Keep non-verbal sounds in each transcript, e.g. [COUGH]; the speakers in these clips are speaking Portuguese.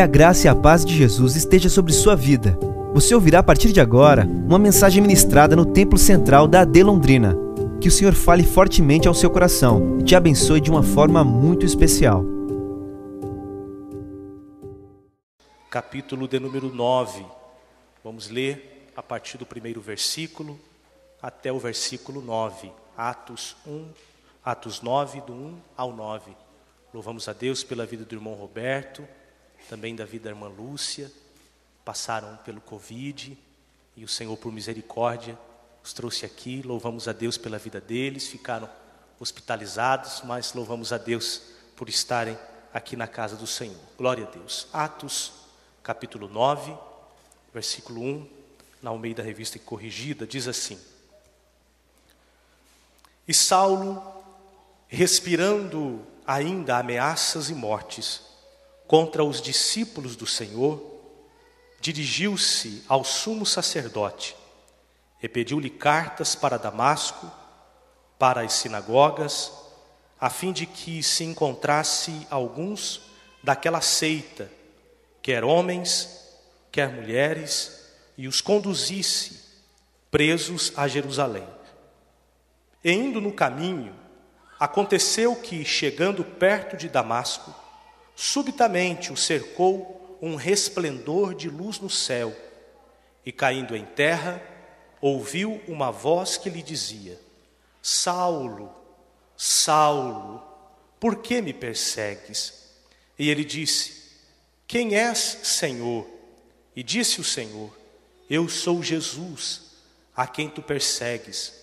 Que a graça e a paz de Jesus esteja sobre sua vida. Você ouvirá a partir de agora uma mensagem ministrada no Templo Central da AD Londrina. Que o Senhor fale fortemente ao seu coração e te abençoe de uma forma muito especial. Capítulo de número 9. Vamos ler a partir do primeiro versículo até o versículo 9. Atos 1, Atos 9, do 1 ao 9. Louvamos a Deus pela vida do irmão Roberto, também da vida da irmã Lúcia. Passaram pelo Covid e o Senhor, por misericórdia, os trouxe aqui. Louvamos a Deus pela vida deles, ficaram hospitalizados, mas louvamos a Deus por estarem aqui na casa do Senhor. Glória a Deus. Atos, capítulo 9, versículo 1, na Almeida Revista Corrigida, diz assim: E Saulo, respirando ainda ameaças e mortes contra os discípulos do Senhor, dirigiu-se ao sumo sacerdote e pediu-lhe cartas para Damasco, para as sinagogas, a fim de que se encontrasse alguns daquela seita, quer homens, quer mulheres, e os conduzisse presos a Jerusalém. E indo no caminho, Aconteceu que, chegando perto de Damasco, subitamente o cercou um resplendor de luz no céu, e caindo em terra, ouviu uma voz que lhe dizia: Saulo, Saulo, por que me persegues? E ele disse: Quem és, Senhor? E disse o Senhor: Eu sou Jesus, a quem tu persegues.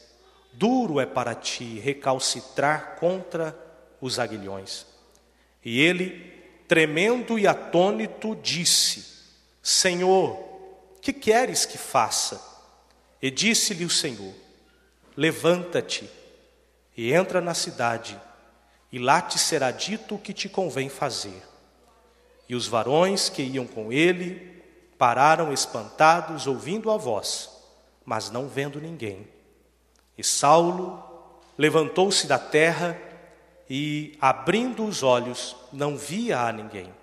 Duro é para ti recalcitrar contra os aguilhões. E ele, tremendo e atônito, disse: Senhor, que queres que faça? E disse-lhe o Senhor: Levanta-te e entra na cidade, e lá te será dito o que te convém fazer. E os varões que iam com ele pararam espantados, ouvindo a voz, mas não vendo ninguém. E Saulo levantou-se da terra e, abrindo os olhos, não via a ninguém.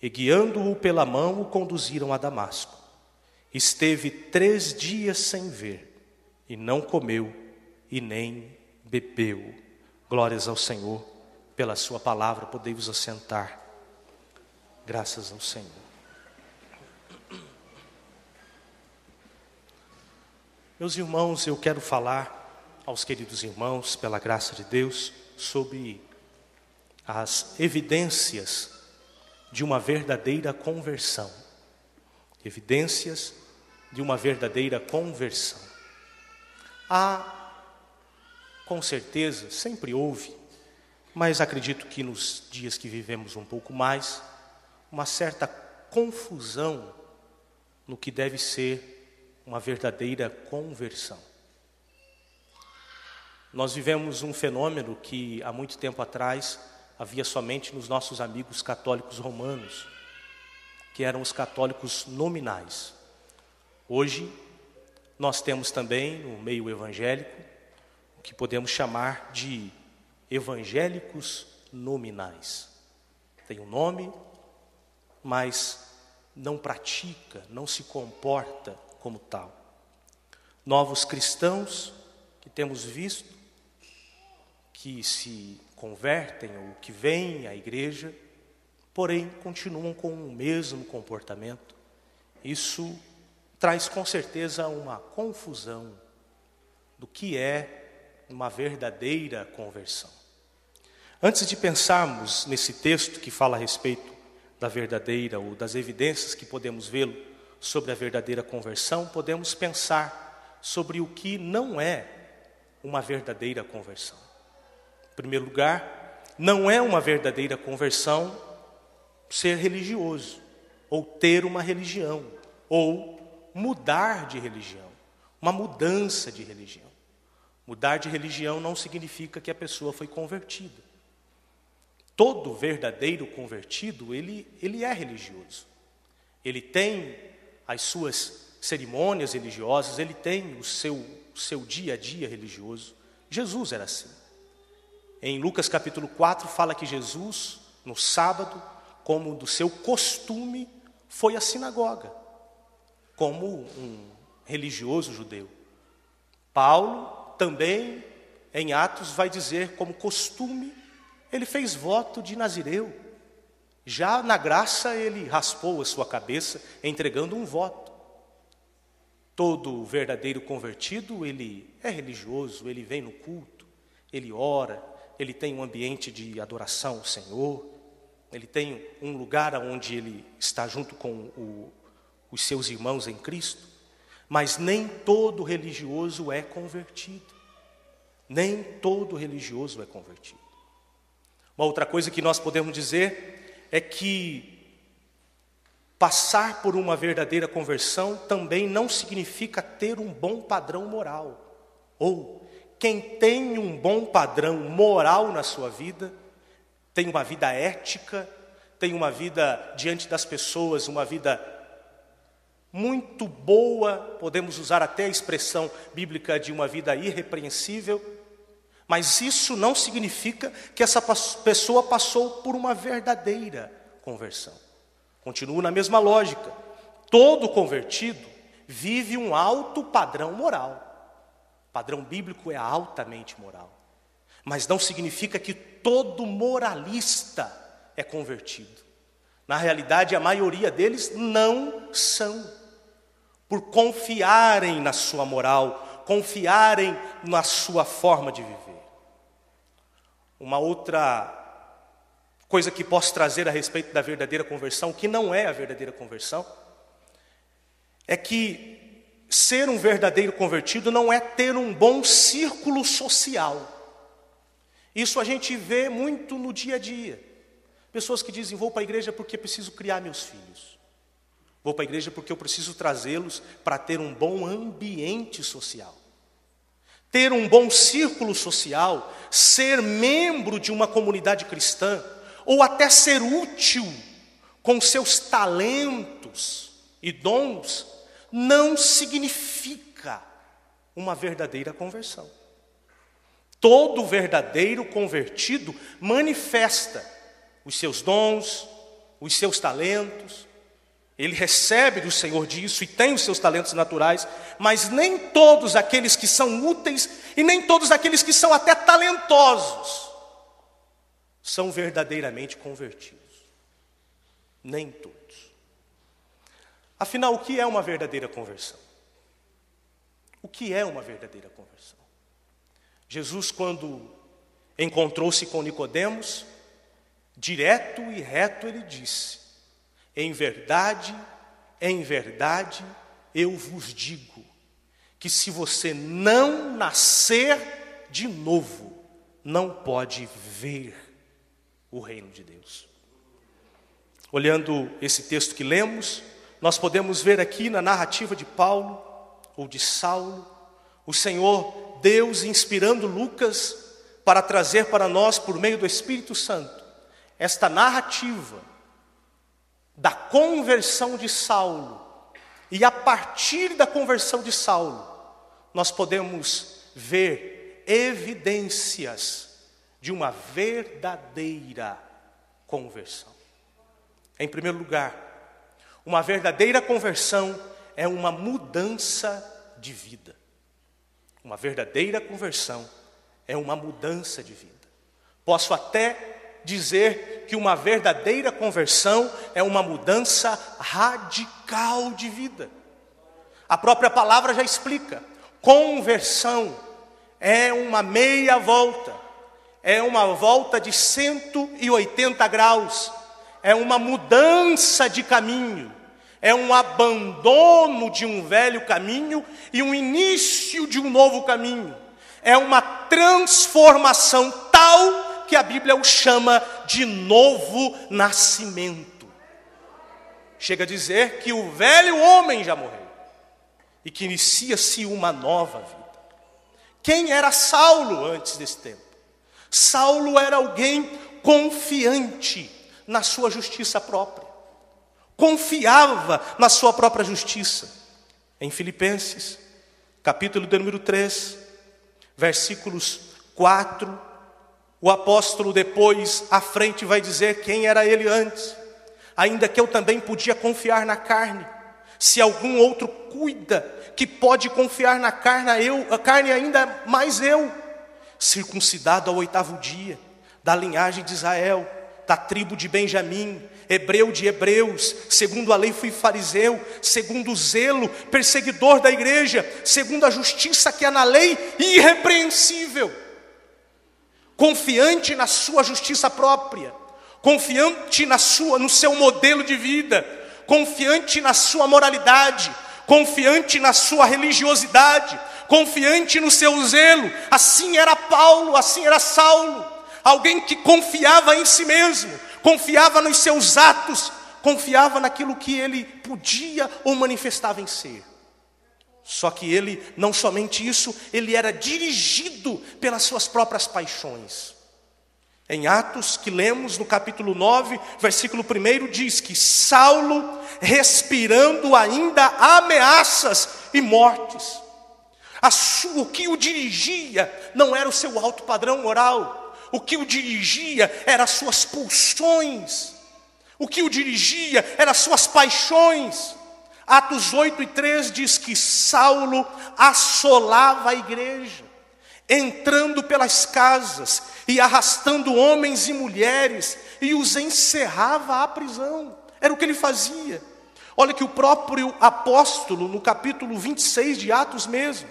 E guiando-o pela mão, o conduziram a Damasco. Esteve três dias sem ver, e não comeu, e nem bebeu. Glórias ao Senhor, pela Sua palavra, podemos assentar. Graças ao Senhor. Meus irmãos, eu quero falar aos queridos irmãos, pela graça de Deus, sobre as evidências de uma verdadeira conversão. Evidências de uma verdadeira conversão. Há, com certeza, sempre houve, mas acredito que nos dias que vivemos um pouco mais, uma certa confusão no que deve ser uma verdadeira conversão. Nós vivemos um fenômeno que há muito tempo atrás havia somente nos nossos amigos católicos romanos, que eram os católicos nominais. Hoje, nós temos também no meio evangélico o que podemos chamar de evangélicos nominais. Tem um nome, mas não pratica, não se comporta como tal. Novos cristãos que temos visto, que se convertem ou que vêm à igreja, porém continuam com o mesmo comportamento. Isso traz com certeza uma confusão do que é uma verdadeira conversão. Antes de pensarmos nesse texto que fala a respeito da verdadeira ou das evidências que podemos vê-lo sobre a verdadeira conversão, podemos pensar sobre o que não é uma verdadeira conversão. Primeiro lugar, não é uma verdadeira conversão ser religioso, ou ter uma religião, ou mudar de religião, uma mudança de religião. Mudar de religião não significa que a pessoa foi convertida. Todo verdadeiro convertido, ele, ele é religioso. Ele tem as suas cerimônias religiosas, ele tem o seu, o seu dia a dia religioso. Jesus era assim. Em Lucas capítulo 4 fala que Jesus, no sábado, como do seu costume, foi à sinagoga, como um religioso judeu. Paulo também, em Atos, vai dizer, como costume, ele fez voto de Nazireu. Já na graça, ele raspou a sua cabeça, entregando um voto. Todo verdadeiro convertido, ele é religioso, ele vem no culto, ele ora, ele tem um ambiente de adoração ao Senhor, ele tem um lugar onde ele está junto com o, os seus irmãos em Cristo, mas nem todo religioso é convertido. Nem todo religioso é convertido. Uma outra coisa que nós podemos dizer é que passar por uma verdadeira conversão também não significa ter um bom padrão moral. Ou quem tem um bom padrão moral na sua vida, tem uma vida ética, tem uma vida diante das pessoas, uma vida muito boa, podemos usar até a expressão bíblica de uma vida irrepreensível, mas isso não significa que essa pessoa passou por uma verdadeira conversão. Continuo na mesma lógica. Todo convertido vive um alto padrão moral. Padrão bíblico é altamente moral. Mas não significa que todo moralista é convertido. Na realidade, a maioria deles não são. Por confiarem na sua moral, confiarem na sua forma de viver. Uma outra coisa que posso trazer a respeito da verdadeira conversão, que não é a verdadeira conversão, é que ser um verdadeiro convertido não é ter um bom círculo social. Isso a gente vê muito no dia a dia. Pessoas que dizem: vou para a igreja porque preciso criar meus filhos. Vou para a igreja porque eu preciso trazê-los para ter um bom ambiente social. Ter um bom círculo social, ser membro de uma comunidade cristã, ou até ser útil com seus talentos e dons, não significa uma verdadeira conversão. Todo verdadeiro convertido manifesta os seus dons, os seus talentos, ele recebe do Senhor disso e tem os seus talentos naturais, mas nem todos aqueles que são úteis e nem todos aqueles que são até talentosos são verdadeiramente convertidos. Nem todos. Afinal, o que é uma verdadeira conversão? O que é uma verdadeira conversão? Jesus, quando encontrou-se com Nicodemos, direto e reto ele disse: Em verdade, em verdade, eu vos digo que se você não nascer de novo, não pode ver o reino de Deus. Olhando esse texto que lemos, nós podemos ver aqui na narrativa de Paulo ou de Saulo, o Senhor Deus inspirando Lucas para trazer para nós, por meio do Espírito Santo, esta narrativa da conversão de Saulo, e a partir da conversão de Saulo, nós podemos ver evidências de uma verdadeira conversão. Em primeiro lugar, uma verdadeira conversão é uma mudança de vida. Uma verdadeira conversão é uma mudança de vida. Posso até dizer que uma verdadeira conversão é uma mudança radical de vida. A própria palavra já explica. Conversão é uma meia volta, é uma volta de 180 graus, é uma mudança de caminho, é um abandono de um velho caminho e um início de um novo caminho, é uma transformação tal que a Bíblia o chama de novo nascimento. Chega a dizer que o velho homem já morreu e que inicia-se uma nova vida. Quem era Saulo antes desse tempo? Saulo era alguém confiante na sua justiça própria, confiava na sua própria justiça. Em Filipenses, capítulo de número 3, versículos 4 o apóstolo depois à frente vai dizer quem era ele antes. ainda que eu também podia confiar na carne. Se algum outro cuida que pode confiar na carne, eu, a carne ainda mais eu, circuncidado ao oitavo dia, da linhagem de Israel, da tribo de Benjamim, hebreu de hebreus, segundo a lei fui fariseu, segundo o zelo, perseguidor da igreja, segundo a justiça que há na lei, irrepreensível, confiante na sua justiça própria, confiante na sua, no seu modelo de vida, confiante na sua moralidade, confiante na sua religiosidade, confiante no seu zelo. Assim era Paulo, assim era Saulo, alguém que confiava em si mesmo, confiava nos seus atos, confiava naquilo que ele podia ou manifestava em ser. Só que ele, não somente isso, ele era dirigido pelas suas próprias paixões. Em Atos, que lemos no capítulo 9, versículo 1, diz que Saulo, respirando ainda ameaças e mortes, o que o dirigia não era o seu alto padrão moral, o que o dirigia eram as suas pulsões, o que o dirigia eram as suas paixões. Atos 8 e 3 diz que Saulo assolava a igreja, entrando pelas casas e arrastando homens e mulheres e os encerrava à prisão. Era o que ele fazia. Olha que o próprio apóstolo, no capítulo 26 de Atos mesmo,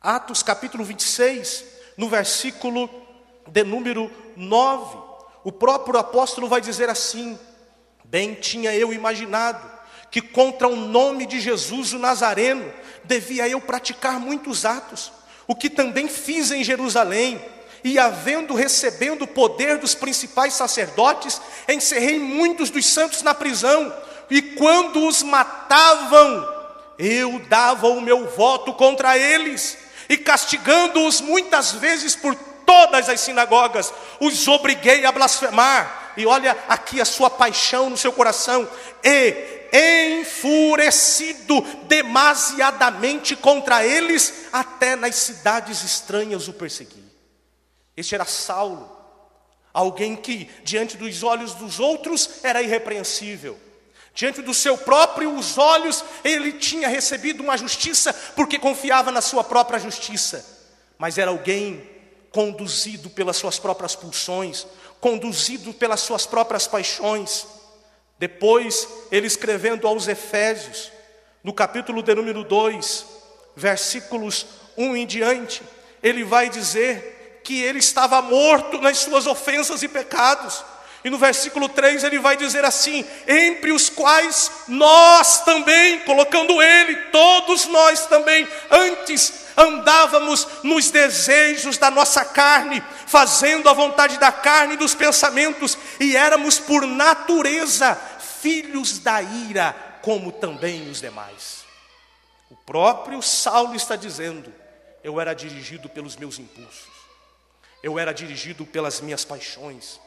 Atos capítulo 26, no versículo de número 9, o próprio apóstolo vai dizer assim: Bem tinha eu imaginado que contra o nome de Jesus o Nazareno devia eu praticar muitos atos, o que também fiz em Jerusalém e havendo recebendo o poder dos principais sacerdotes, encerrei muitos dos santos na prisão, e quando os matavam, eu dava o meu voto contra eles, e castigando-os muitas vezes por todas as sinagogas, os obriguei a blasfemar. E olha aqui a sua paixão no seu coração, e enfurecido demasiadamente contra eles, até nas cidades estranhas o persegui. Este era Saulo, alguém que, diante dos olhos dos outros, era irrepreensível. Diante dos seus próprios olhos, ele tinha recebido uma justiça porque confiava na sua própria justiça. Mas era alguém conduzido pelas suas próprias pulsões, conduzido pelas suas próprias paixões. Depois, ele escrevendo aos Efésios, no capítulo de número 2, versículos 1 em diante, ele vai dizer que ele estava morto nas suas ofensas e pecados. E no versículo 3 ele vai dizer assim: entre os quais nós também, colocando ele, todos nós também, antes andávamos nos desejos da nossa carne, fazendo a vontade da carne e dos pensamentos, e éramos por natureza filhos da ira, como também os demais. O próprio Saulo está dizendo: eu era dirigido pelos meus impulsos eu era dirigido pelas minhas paixões,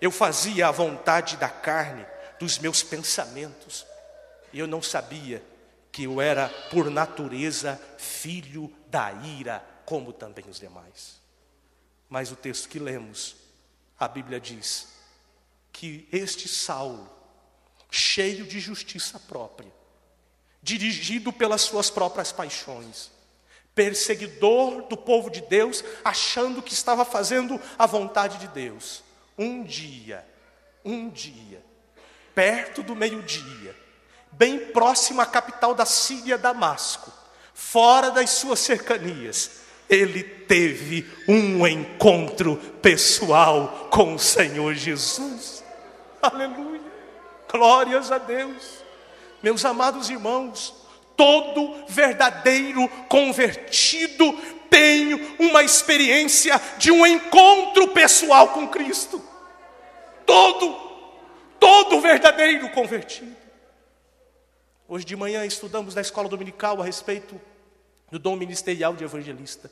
eu fazia a vontade da carne, dos meus pensamentos, e eu não sabia que eu era, por natureza, filho da ira, como também os demais. Mas o texto que lemos, a Bíblia diz que este Saulo, cheio de justiça própria, dirigido pelas suas próprias paixões, perseguidor do povo de Deus, achando que estava fazendo a vontade de Deus. Um dia, um dia, perto do meio-dia, bem próximo à capital da Síria, Damasco, fora das suas cercanias, ele teve um encontro pessoal com o Senhor Jesus. Aleluia! Glórias a Deus. Meus amados irmãos, Todo verdadeiro convertido tem uma experiência de um encontro pessoal com Cristo. Todo, todo verdadeiro convertido. Hoje de manhã estudamos na escola dominical a respeito do dom ministerial de evangelista.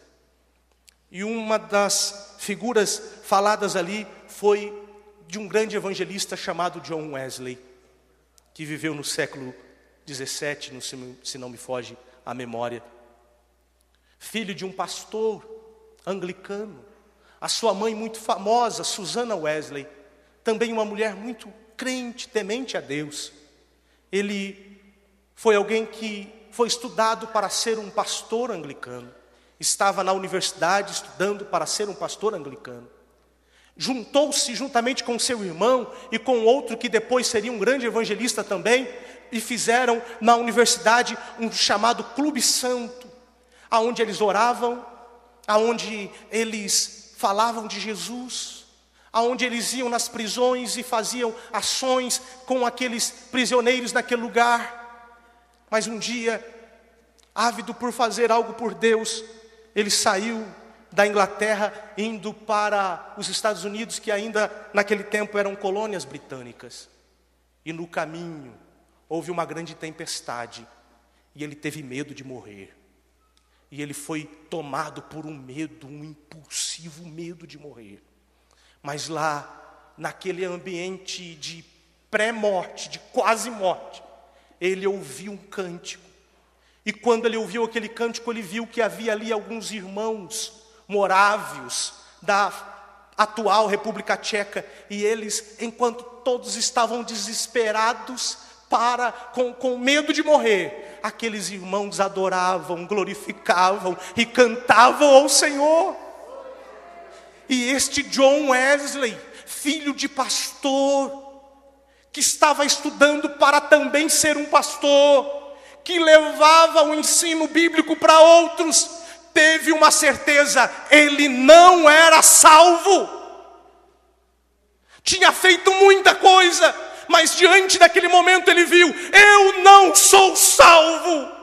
E uma das figuras faladas ali foi de um grande evangelista chamado John Wesley, que viveu no século 17, se não me foge a memória. Filho de um pastor anglicano. A sua mãe, muito famosa, Susana Wesley, também uma mulher muito crente, temente a Deus. Ele foi alguém que foi estudado para ser um pastor anglicano. Estava na universidade estudando para ser um pastor anglicano. Juntou-se juntamente com seu irmão e com outro que depois seria um grande evangelista também, e fizeram na universidade um chamado Clube Santo, aonde eles oravam, aonde eles falavam de Jesus, aonde eles iam nas prisões e faziam ações com aqueles prisioneiros naquele lugar. Mas um dia, ávido por fazer algo por Deus, ele saiu da Inglaterra indo para os Estados Unidos, que ainda naquele tempo eram colônias britânicas. E no caminho houve uma grande tempestade e ele teve medo de morrer. E ele foi tomado por um medo, um impulsivo medo de morrer. Mas lá, naquele ambiente de pré-morte, de quase morte, ele ouviu um cântico. E quando ele ouviu aquele cântico, ele viu que havia ali alguns irmãos morávios da atual República Tcheca, e eles, enquanto todos estavam desesperados, para com, com medo de morrer, aqueles irmãos adoravam, glorificavam e cantavam ao Senhor. E este John Wesley, filho de pastor, que estava estudando para também ser um pastor, que levava o ensino bíblico para outros, teve uma certeza: ele não era salvo. Tinha feito muita coisa, mas diante daquele momento ele viu: eu não sou salvo.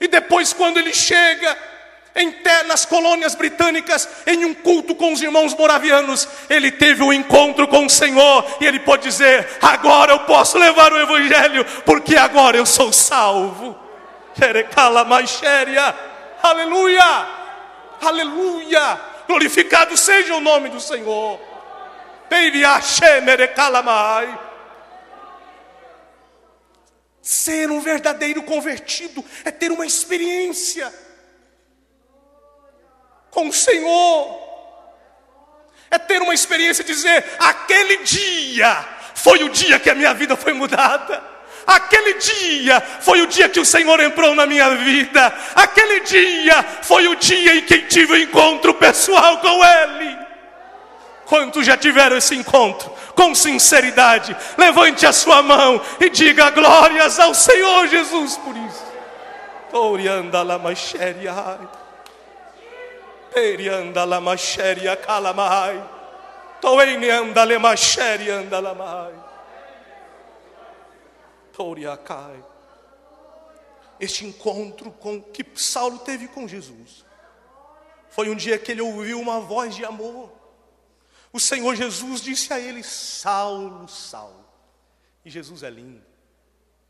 E depois, quando ele chega em, nas colônias britânicas, em um culto com os irmãos moravianos, ele teve um encontro com o Senhor e ele pode dizer: agora eu posso levar o Evangelho, porque agora eu sou salvo. Aleluia, aleluia, glorificado seja o nome do Senhor. Ser um verdadeiro convertido é ter uma experiência com o Senhor, é ter uma experiência de dizer: aquele dia foi o dia que a minha vida foi mudada. Aquele dia foi o dia que o Senhor entrou na minha vida. Aquele dia foi o dia em que tive o um encontro pessoal com Ele. Quantos já tiveram esse encontro? Com sinceridade, levante a sua mão e diga glórias ao Senhor Jesus por isso. Este encontro com que Saulo teve com Jesus foi um dia que ele ouviu uma voz de amor. O Senhor Jesus disse a ele: Saulo, Saulo. E Jesus é lindo,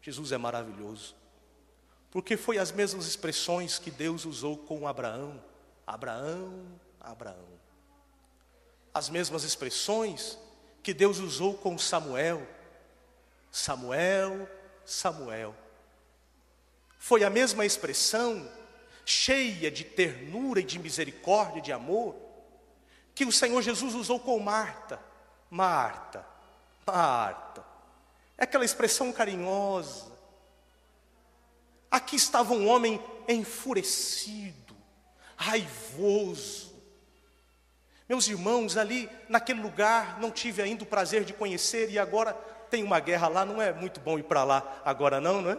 Jesus é maravilhoso, porque foi as mesmas expressões que Deus usou com Abraão: Abraão, Abraão. As mesmas expressões que Deus usou com Samuel: Samuel, Samuel. Foi a mesma expressão, cheia de ternura e de misericórdia e de amor, que o Senhor Jesus usou com Marta. Marta, Marta. É aquela expressão carinhosa. Aqui estava um homem enfurecido, raivoso. Meus irmãos, ali naquele lugar, não tive ainda o prazer de conhecer, e agora tem uma guerra lá, não é muito bom ir para lá agora, não, não é?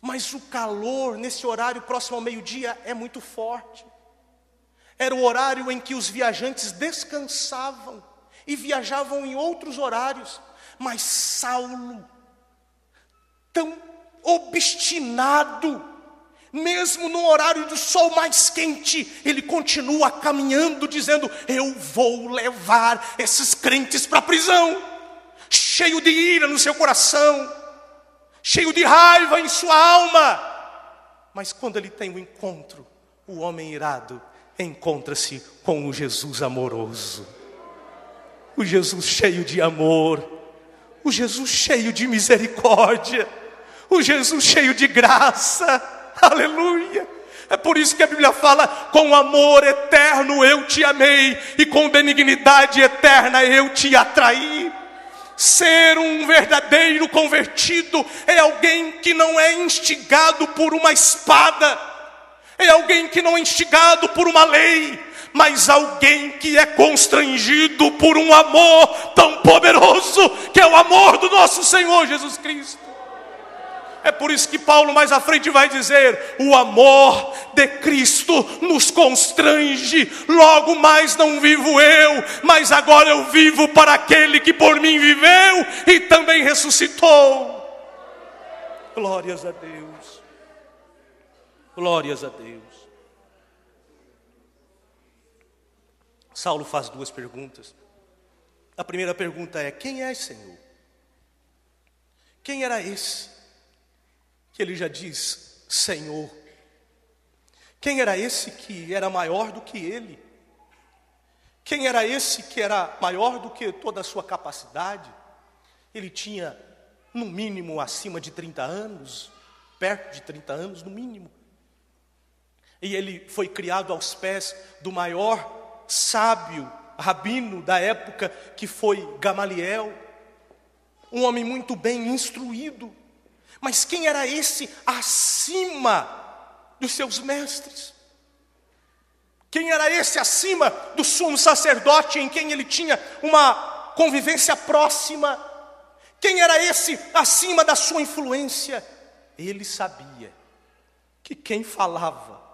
Mas o calor nesse horário próximo ao meio-dia é muito forte. Era o horário em que os viajantes descansavam e viajavam em outros horários. Mas Saulo, tão obstinado, mesmo no horário do sol mais quente, ele continua caminhando, dizendo: Eu vou levar esses crentes para a prisão, cheio de ira no seu coração, cheio de raiva em sua alma. Mas quando ele tem o um encontro, o homem irado encontra-se com o Jesus amoroso, o Jesus cheio de amor, o Jesus cheio de misericórdia, o Jesus cheio de graça, aleluia. É por isso que a Bíblia fala: com amor eterno eu te amei, e com benignidade eterna eu te atraí. Ser um verdadeiro convertido é alguém que não é instigado por uma espada, é alguém que não é instigado por uma lei, mas alguém que é constrangido por um amor tão poderoso, que é o amor do nosso Senhor Jesus Cristo. É por isso que Paulo mais à frente vai dizer: o amor de Cristo nos constrange, logo mais não vivo eu, mas agora eu vivo para aquele que por mim viveu e também ressuscitou. Glórias a Deus, glórias a Deus. Saulo faz duas perguntas. A primeira pergunta é: quem é Senhor? Quem era esse? que ele já diz Senhor. Quem era esse que era maior do que ele? Quem era esse que era maior do que toda a sua capacidade? Ele tinha, no mínimo, acima de 30 anos, perto de 30 anos, no mínimo. E ele foi criado aos pés do maior sábio, rabino da época, que foi Gamaliel, um homem muito bem instruído, mas quem era esse acima dos seus mestres? Quem era esse acima do sumo sacerdote em quem ele tinha uma convivência próxima? Quem era esse acima da sua influência? Ele sabia que quem falava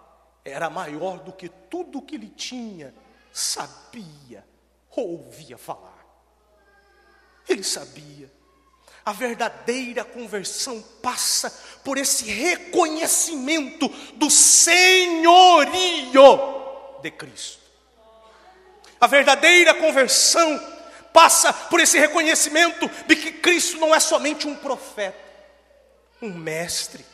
era maior do que tudo que ele tinha, sabia, ouvia falar. Ele sabia. A verdadeira conversão passa por esse reconhecimento do senhorio de Cristo. A verdadeira conversão passa por esse reconhecimento de que Cristo não é somente um profeta, um mestre,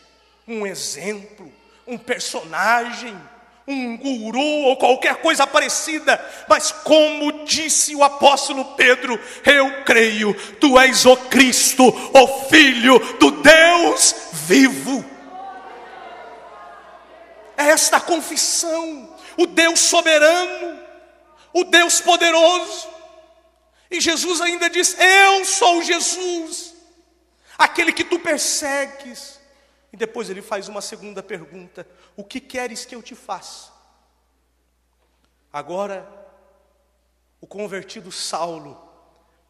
um exemplo, um personagem, um guru ou qualquer coisa parecida, mas como disse o apóstolo Pedro, eu creio, tu és o Cristo, o Filho do Deus vivo. É esta confissão, o Deus soberano, o Deus poderoso. E Jesus ainda diz: Eu sou Jesus, aquele que tu persegues. E depois ele faz uma segunda pergunta: O que queres que eu te faça? Agora, o convertido Saulo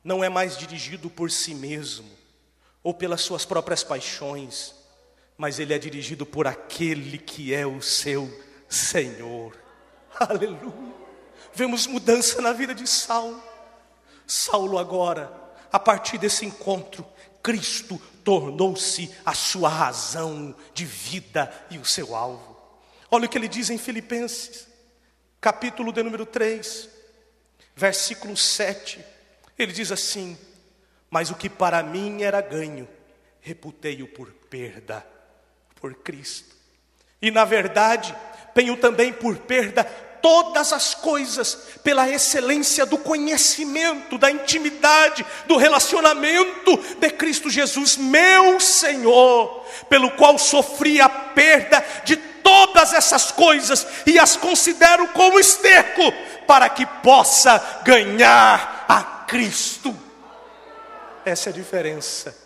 não é mais dirigido por si mesmo ou pelas suas próprias paixões, mas ele é dirigido por aquele que é o seu Senhor. Aleluia. Vemos mudança na vida de Saulo. Saulo agora, a partir desse encontro, Cristo tornou-se a sua razão de vida e o seu alvo. Olha o que ele diz em Filipenses, capítulo de número 3, versículo 7. Ele diz assim: Mas o que para mim era ganho, reputei-o por perda, por Cristo. E na verdade, tenho também por perda todas as coisas pela excelência do conhecimento, da intimidade, do relacionamento de Cristo Jesus, meu Senhor, pelo qual sofri a perda de todas essas coisas e as considero como esterco, para que possa ganhar a Cristo. Essa é a diferença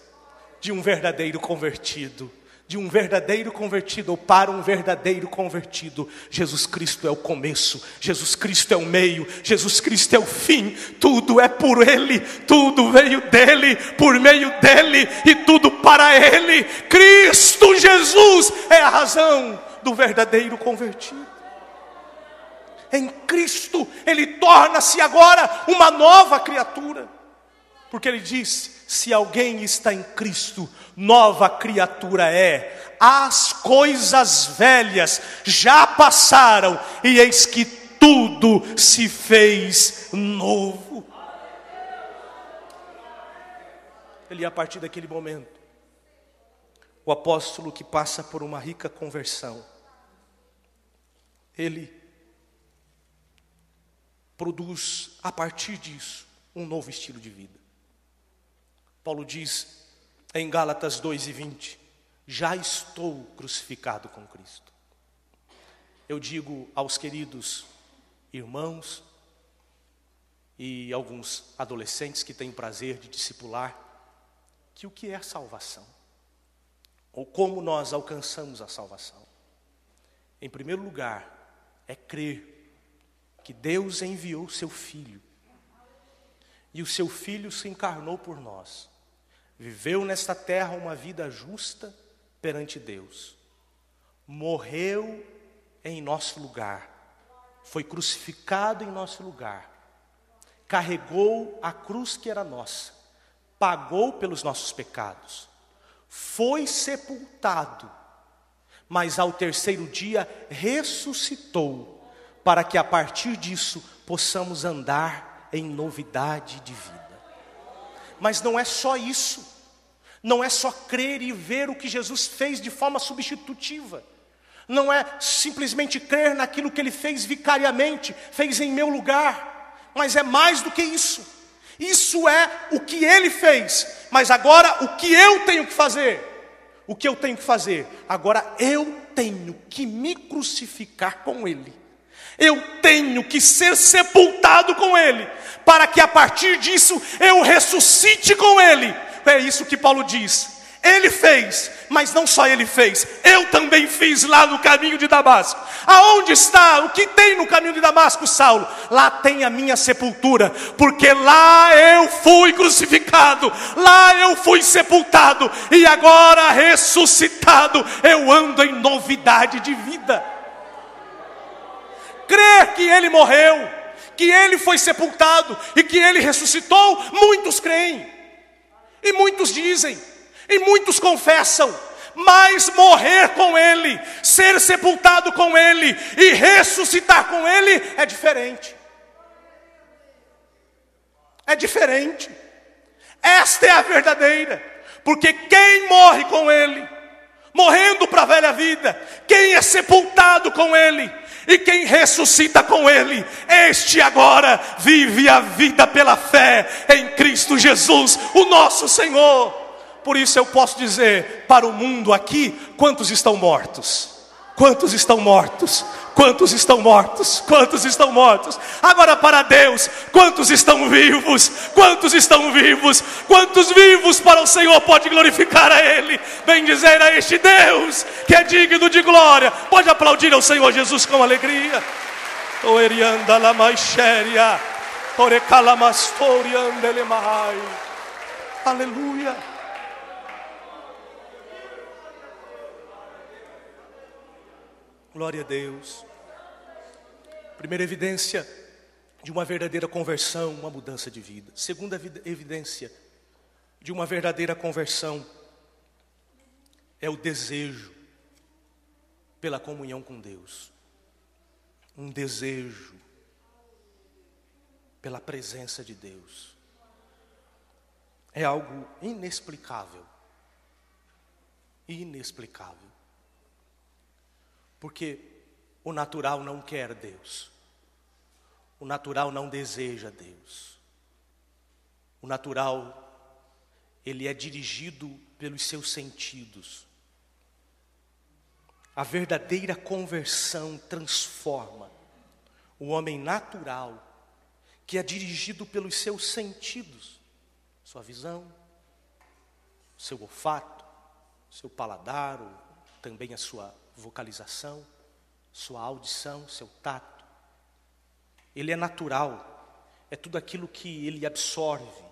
de um verdadeiro convertido de um verdadeiro convertido ou para um verdadeiro convertido, Jesus Cristo é o começo, Jesus Cristo é o meio, Jesus Cristo é o fim, tudo é por Ele, tudo veio dEle, por meio dEle e tudo para Ele. Cristo Jesus é a razão do verdadeiro convertido. Em Cristo, Ele torna-se agora uma nova criatura, porque Ele diz: se alguém está em Cristo, nova criatura é. As coisas velhas já passaram e eis que tudo se fez novo. Ele, a partir daquele momento, o apóstolo que passa por uma rica conversão, ele produz, a partir disso, um novo estilo de vida. Paulo diz em Gálatas 2 e 20: Já estou crucificado com Cristo. eu digo aos queridos irmãos e alguns adolescentes que têm o prazer de discipular, que o que é salvação? Ou como nós alcançamos a salvação? Em primeiro lugar, é crer que Deus enviou seu Filho, e o seu Filho se encarnou por nós, viveu nesta terra uma vida justa perante Deus, morreu em nosso lugar, foi crucificado em nosso lugar, carregou a cruz que era nossa, pagou pelos nossos pecados, foi sepultado, mas ao terceiro dia ressuscitou, para que a partir disso possamos andar em novidade de vida. Mas não é só isso, não é só crer e ver o que Jesus fez de forma substitutiva, não é simplesmente crer naquilo que ele fez vicariamente, fez em meu lugar, mas é mais do que isso. Isso é o que ele fez, mas agora o que eu tenho que fazer? O que eu tenho que fazer? Agora eu tenho que me crucificar com ele. Eu tenho que ser sepultado com ele, para que a partir disso eu ressuscite com ele. É isso que Paulo diz. Ele fez, mas não só ele fez, eu também fiz lá no caminho de Damasco. Aonde está? O que tem no caminho de Damasco, Saulo? Lá tem a minha sepultura, porque lá eu fui crucificado, lá eu fui sepultado, e agora ressuscitado, eu ando em novidade de vida. Crer que ele morreu, que ele foi sepultado e que ele ressuscitou, muitos creem, e muitos dizem, e muitos confessam, mas morrer com Ele, ser sepultado com Ele e ressuscitar com Ele é diferente. É diferente. Esta é a verdadeira, porque quem morre com Ele, morrendo para a velha vida, quem é sepultado com Ele, e quem ressuscita com Ele, este agora vive a vida pela fé em Cristo Jesus, o nosso Senhor. Por isso eu posso dizer para o mundo aqui: quantos estão mortos? Quantos estão mortos? Quantos estão mortos? Quantos estão mortos? Agora para Deus, quantos estão vivos? Quantos estão vivos? Quantos vivos para o Senhor pode glorificar a Ele? Bem dizer a este Deus que é digno de glória. Pode aplaudir ao Senhor Jesus com alegria. Aleluia. Glória a Deus. Primeira evidência de uma verdadeira conversão, uma mudança de vida. Segunda evidência de uma verdadeira conversão é o desejo pela comunhão com Deus. Um desejo pela presença de Deus. É algo inexplicável. Inexplicável. Porque o natural não quer Deus. O natural não deseja Deus. O natural, ele é dirigido pelos seus sentidos. A verdadeira conversão transforma o homem natural, que é dirigido pelos seus sentidos, sua visão, seu olfato, seu paladar, também a sua vocalização, sua audição, seu tato. Ele é natural, é tudo aquilo que ele absorve,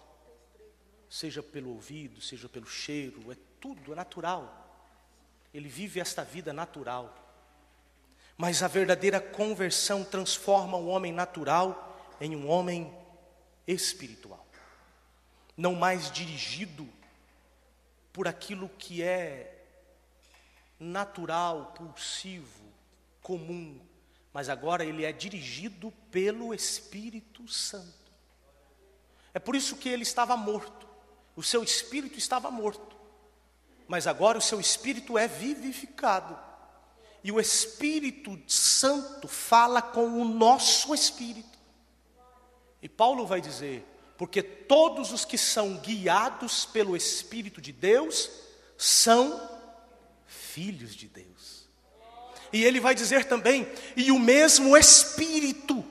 seja pelo ouvido, seja pelo cheiro, é tudo, é natural. Ele vive esta vida natural. Mas a verdadeira conversão transforma o homem natural em um homem espiritual. Não mais dirigido por aquilo que é natural, pulsivo, comum, mas agora ele é dirigido pelo Espírito Santo. É por isso que ele estava morto, o seu espírito estava morto, mas agora o seu espírito é vivificado, e o Espírito Santo fala com o nosso espírito. E Paulo vai dizer: porque todos os que são guiados pelo Espírito de Deus são filhos de Deus. E ele vai dizer também: e o mesmo Espírito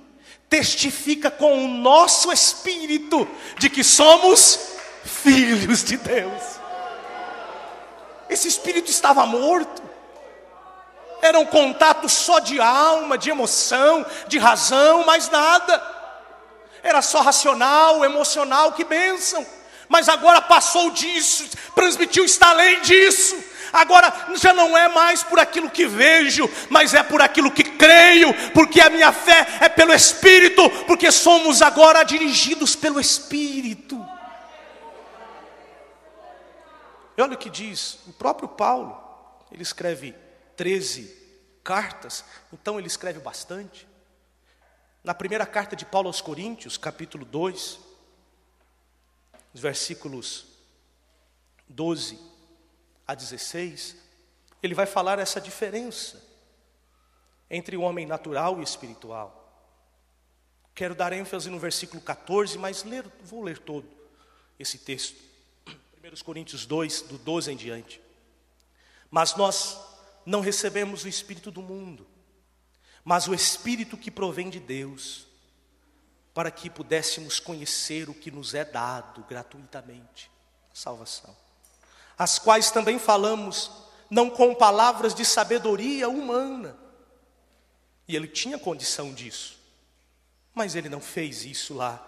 testifica com o nosso espírito de que somos filhos de Deus. Esse espírito estava morto. Era um contato só de alma, de emoção, de razão, mais nada. Era só racional, emocional, que bênção. Mas agora passou disso, transmitiu, está além disso. Agora já não é mais por aquilo que vejo, mas é por aquilo que creio, porque a minha fé é pelo Espírito, porque somos agora dirigidos pelo Espírito. E olha o que diz o próprio Paulo, ele escreve 13 cartas, então ele escreve bastante. Na primeira carta de Paulo aos Coríntios, capítulo 2, os versículos 12 a 16, ele vai falar essa diferença entre o homem natural e espiritual. Quero dar ênfase no versículo 14, mas ler, vou ler todo esse texto. 1 Coríntios 2, do 12 em diante. Mas nós não recebemos o Espírito do mundo, mas o Espírito que provém de Deus, para que pudéssemos conhecer o que nos é dado gratuitamente a salvação as quais também falamos, não com palavras de sabedoria humana. E ele tinha condição disso, mas ele não fez isso lá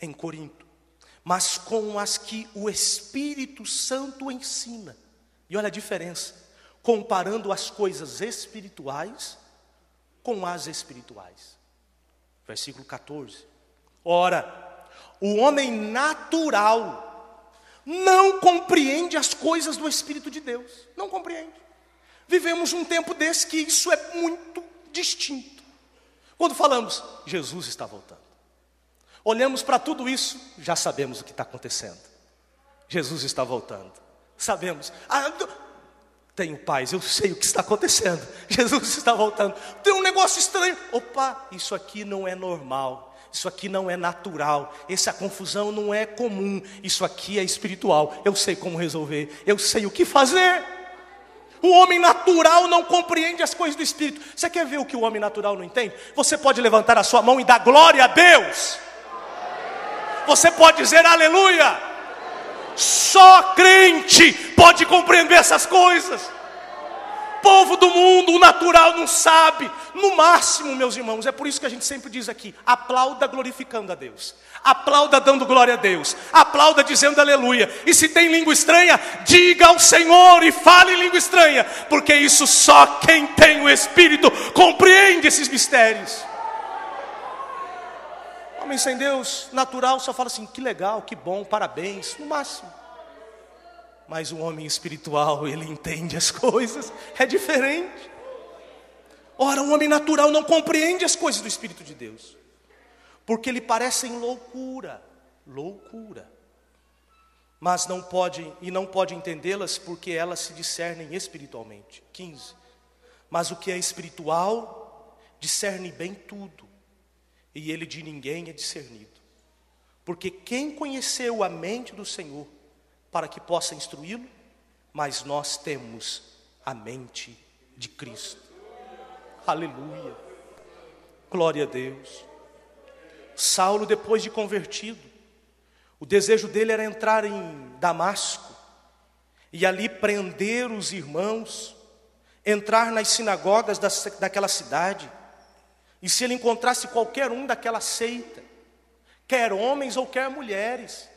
em Corinto, mas com as que o Espírito Santo ensina. E olha a diferença, comparando as coisas espirituais com as espirituais. Versículo 14. Ora, o homem natural não compreende as coisas do Espírito de Deus. Não compreende. Vivemos um tempo desse que isso é muito distinto. Quando falamos, Jesus está voltando. Olhamos para tudo isso, já sabemos o que está acontecendo. Jesus está voltando. Sabemos. Ah, tenho paz, eu sei o que está acontecendo. [LAUGHS] Jesus está voltando. Tem um negócio estranho. Opa, isso aqui não é normal. Isso aqui não é natural, essa confusão não é comum, isso aqui é espiritual. Eu sei como resolver, eu sei o que fazer. O homem natural não compreende as coisas do espírito. Você quer ver o que o homem natural não entende? Você pode levantar a sua mão e dar glória a Deus. Você pode dizer aleluia. Só crente pode compreender essas coisas povo do mundo, o natural não sabe. No máximo, meus irmãos, é por isso que a gente sempre diz aqui: aplauda glorificando a Deus, aplauda dando glória a Deus, aplauda dizendo aleluia. E se tem língua estranha, diga ao Senhor e fale em língua estranha, porque isso só quem tem o Espírito compreende esses mistérios. Homem sem Deus, natural, só fala assim: que legal, que bom, parabéns, no máximo. Mas o homem espiritual, ele entende as coisas, é diferente. Ora, o homem natural não compreende as coisas do Espírito de Deus, porque lhe parecem loucura, loucura. Mas não pode, e não pode entendê-las porque elas se discernem espiritualmente. 15. Mas o que é espiritual discerne bem tudo, e ele de ninguém é discernido. Porque quem conheceu a mente do Senhor para que possa instruí-lo, mas nós temos a mente de Cristo. Aleluia. Glória a Deus. Saulo, depois de convertido, o desejo dele era entrar em Damasco e ali prender os irmãos, entrar nas sinagogas daquela cidade, e se ele encontrasse qualquer um daquela seita, quer homens ou quer mulheres,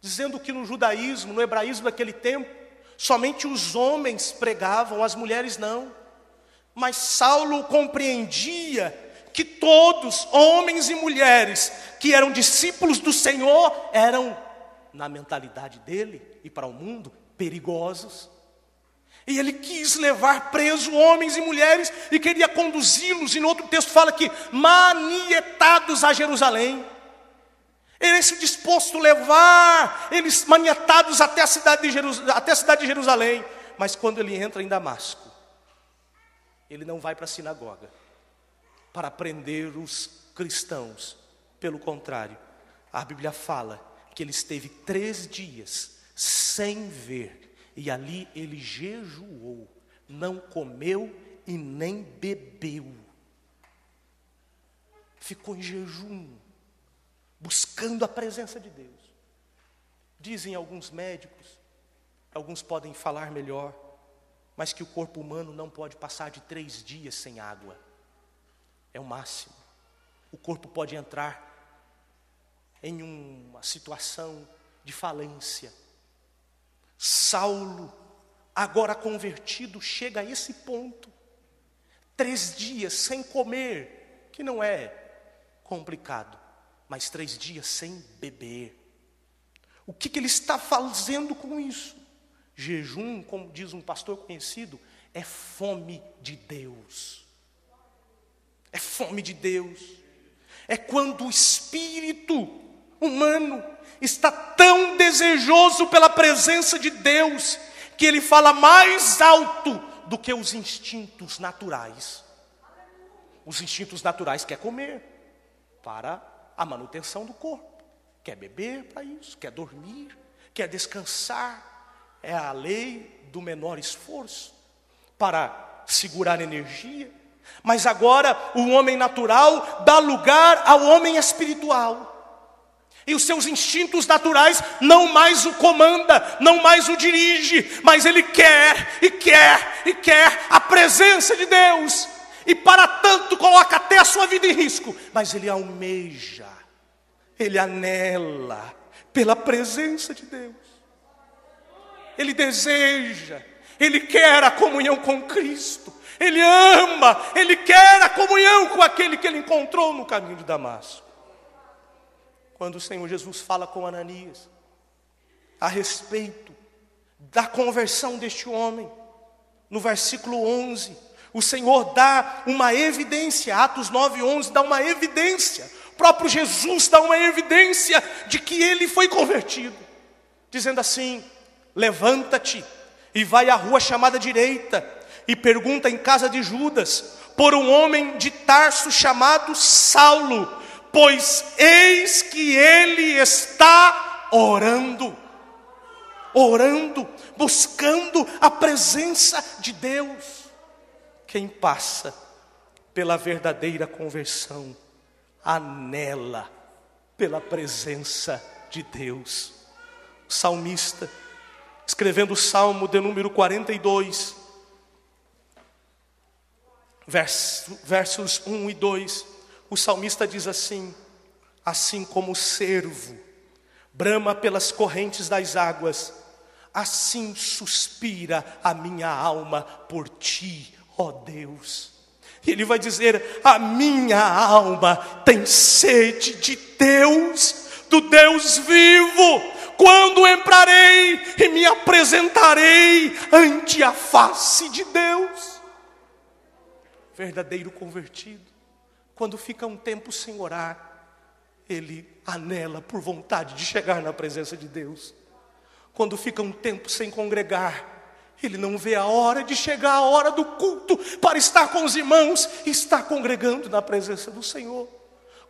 dizendo que no judaísmo, no hebraísmo daquele tempo, somente os homens pregavam, as mulheres não. Mas Saulo compreendia que todos, homens e mulheres, que eram discípulos do Senhor, eram, na mentalidade dele e para o mundo, perigosos. E ele quis levar preso homens e mulheres e queria conduzi-los, e no outro texto fala que manietados a Jerusalém. Ele se disposto a levar eles maniatados até a, cidade de Jerusalém, até a cidade de Jerusalém. Mas quando ele entra em Damasco, ele não vai para a sinagoga para prender os cristãos. Pelo contrário, a Bíblia fala que ele esteve três dias sem ver, e ali ele jejuou, não comeu e nem bebeu. Ficou em jejum, buscando a presença de Deus. Dizem alguns médicos, alguns podem falar melhor, mas que o corpo humano não pode passar de três dias sem água. É o máximo. O corpo pode entrar em uma situação de falência. Saulo, agora convertido, chega a esse ponto. Três dias sem comer, que não é complicado, mas três dias sem beber. O que, que ele está fazendo com isso? Jejum, como diz um pastor conhecido, é fome de Deus. É fome de Deus. É quando o espírito humano está tão desejoso pela presença de Deus que ele fala mais alto do que os instintos naturais. Os instintos naturais quer comer para a manutenção do corpo, quer beber para isso, quer dormir, quer descansar. É a lei do menor esforço para segurar energia. Mas agora o homem natural dá lugar ao homem espiritual. E os seus instintos naturais não mais o comanda, não mais o dirige, mas ele quer e quer e quer a presença de Deus. E para tanto coloca até a sua vida em risco, mas ele almeja, ele anela pela presença de Deus. Ele deseja, ele quer a comunhão com Cristo. Ele ama, ele quer a comunhão com aquele que ele encontrou no caminho de Damasco quando o Senhor Jesus fala com Ananias a respeito da conversão deste homem. No versículo 11, o Senhor dá uma evidência, Atos 9, 11 dá uma evidência, o próprio Jesus dá uma evidência de que ele foi convertido, dizendo assim: Levanta-te e vai à rua chamada direita, e pergunta em casa de Judas, por um homem de Tarso chamado Saulo pois eis que ele está orando, orando, buscando a presença de Deus. Quem passa pela verdadeira conversão, anela pela presença de Deus. O salmista, escrevendo o salmo de número 42, versos 1 e 2 o salmista diz assim: Assim como o cervo brama pelas correntes das águas, assim suspira a minha alma por ti, ó Deus. E ele vai dizer: A minha alma tem sede de Deus, do Deus vivo. Quando entrarei e me apresentarei ante a face de Deus. Verdadeiro convertido quando fica um tempo sem orar, ele anela por vontade de chegar na presença de Deus. Quando fica um tempo sem congregar, ele não vê a hora de chegar a hora do culto para estar com os irmãos e estar congregando na presença do Senhor.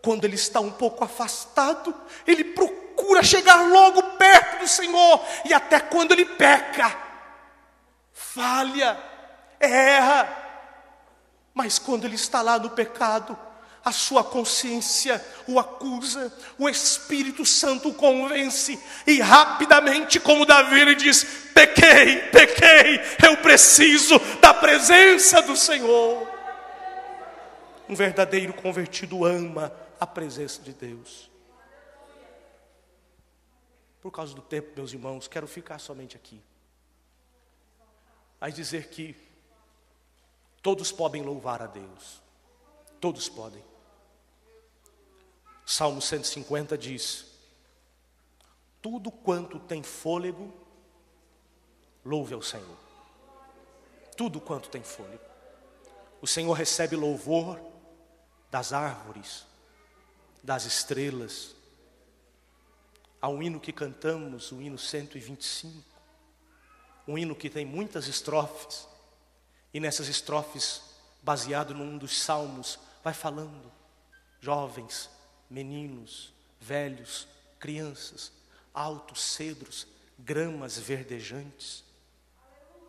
Quando ele está um pouco afastado, ele procura chegar logo perto do Senhor, e até quando ele peca, falha, erra, mas quando ele está lá no pecado, a sua consciência o acusa, o Espírito Santo o convence, e rapidamente, como Davi, ele diz: pequei, pequei, eu preciso da presença do Senhor. Um verdadeiro convertido ama a presença de Deus. Por causa do tempo, meus irmãos, quero ficar somente aqui. Mas dizer que todos podem louvar a Deus. Todos podem. Salmo 150 diz: Tudo quanto tem fôlego, louve ao Senhor. Tudo quanto tem fôlego. O Senhor recebe louvor das árvores, das estrelas. Há um hino que cantamos, o hino 125, um hino que tem muitas estrofes, e nessas estrofes, baseado num dos salmos, vai falando, jovens, meninos, velhos, crianças, altos cedros, gramas verdejantes.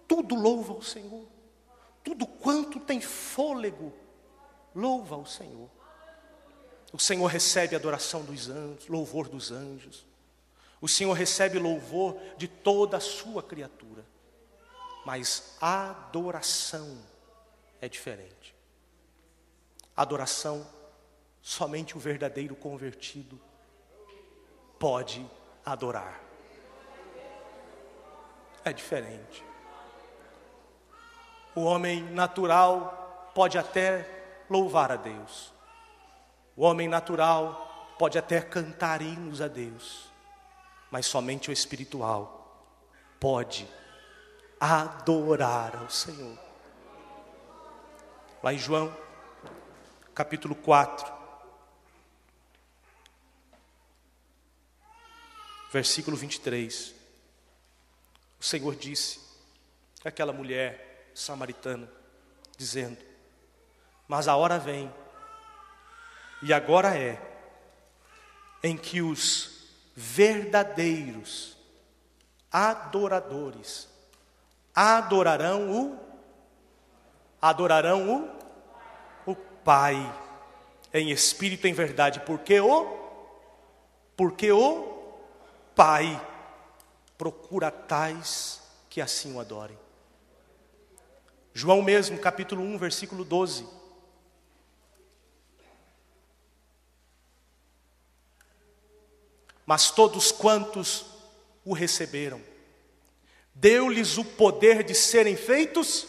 Tudo louva ao Senhor, tudo quanto tem fôlego, louva o Senhor. O Senhor recebe a adoração dos anjos, louvor dos anjos. O Senhor recebe louvor de toda a sua criatura. Mas adoração é diferente. Adoração, somente o verdadeiro convertido pode adorar. É diferente. O homem natural pode até louvar a Deus. O homem natural pode até cantar hinos a Deus. Mas somente o espiritual pode adorar ao Senhor. Lá em João, capítulo 4, versículo 23. O Senhor disse àquela mulher samaritana, dizendo: Mas a hora vem, e agora é, em que os verdadeiros adoradores adorarão o adorarão o o Pai em espírito e em verdade, porque o porque o Pai procura tais que assim o adorem. João mesmo, capítulo 1, versículo 12. Mas todos quantos o receberam, deu-lhes o poder de serem feitos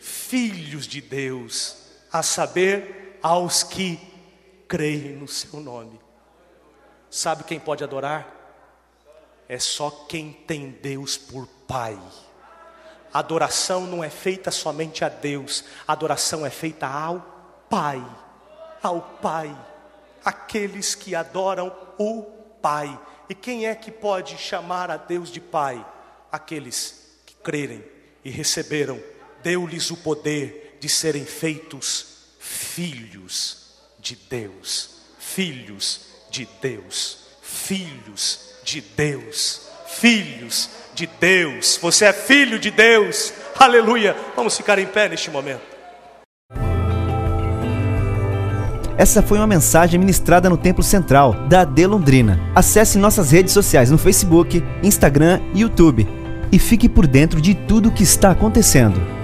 filhos de Deus, a saber, aos que creem no seu nome. Sabe quem pode adorar? É só quem tem Deus por Pai. Adoração não é feita somente a Deus, adoração é feita ao Pai. Ao Pai. Aqueles que adoram o Pai. E quem é que pode chamar a Deus de Pai? Aqueles que crerem e receberam, deu-lhes o poder de serem feitos filhos de Deus. Filhos de Deus. Filhos de Deus. Filhos de Deus. Você é filho de Deus. Aleluia. Vamos ficar em pé neste momento. Essa foi uma mensagem ministrada no Templo Central da AD Londrina. Acesse nossas redes sociais no Facebook, Instagram e YouTube e fique por dentro de tudo o que está acontecendo.